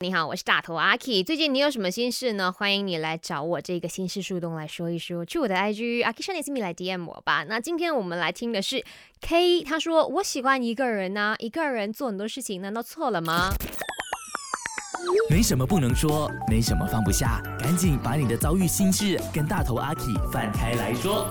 你好，我是大头阿 K。最近你有什么心事呢？欢迎你来找我这个心事树洞来说一说。去我的 IG 阿 K 少年私密来 DM 我吧。那今天我们来听的是 K，他说我喜欢一个人呐、一个人做很多事情，难道错了吗？没什么不能说，没什么放不下，赶紧把你的遭遇心事跟大头阿 K 放开来说。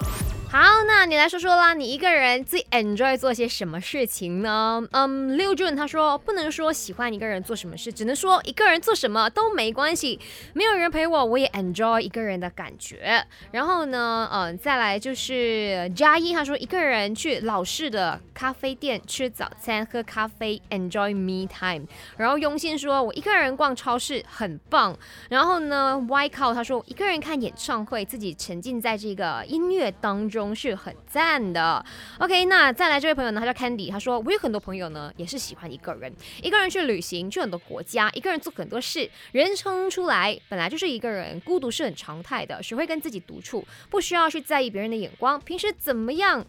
好，那你来说说啦，你一个人最 enjoy 做些什么事情呢？嗯，六俊他说不能说喜欢一个人做什么事，只能说一个人做什么都没关系，没有人陪我，我也 enjoy 一个人的感觉。然后呢，嗯，再来就是嘉一，他说一个人去老式的咖啡店吃早餐、喝咖啡，enjoy me time。然后雍信说，我一个人逛超市很棒。然后呢，Y 靠他说一个人看演唱会，自己沉浸在这个音乐当中是很赞的。OK，那再来这位朋友呢，他叫 Candy，他说我有很多朋友呢也是喜欢一个人，一个人去旅行，去很多国家，一个人做很多事。人生出来本来就是一个人，孤独是很常态的，学会跟自己独处，不需要去在意别人的眼光，平时怎么样？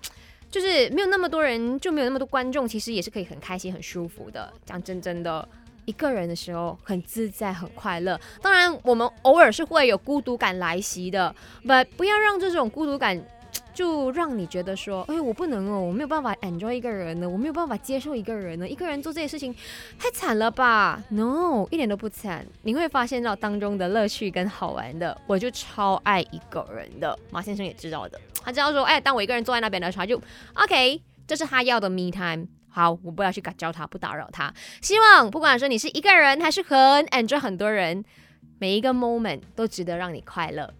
就是没有那么多人，就没有那么多观众，其实也是可以很开心、很舒服的。讲真真的，一个人的时候很自在、很快乐。当然，我们偶尔是会有孤独感来袭的但不要让这种孤独感。就让你觉得说，哎，我不能哦，我没有办法 enjoy 一个人呢，我没有办法接受一个人呢，一个人做这些事情太惨了吧？No，一点都不惨，你会发现到当中的乐趣跟好玩的。我就超爱一个人的，马先生也知道的，他知道说，哎，当我一个人坐在那边的时候，他就 OK，这是他要的 me time。好，我不要去教他，不打扰他。希望不管说你是一个人还是很 enjoy 很多人，每一个 moment 都值得让你快乐。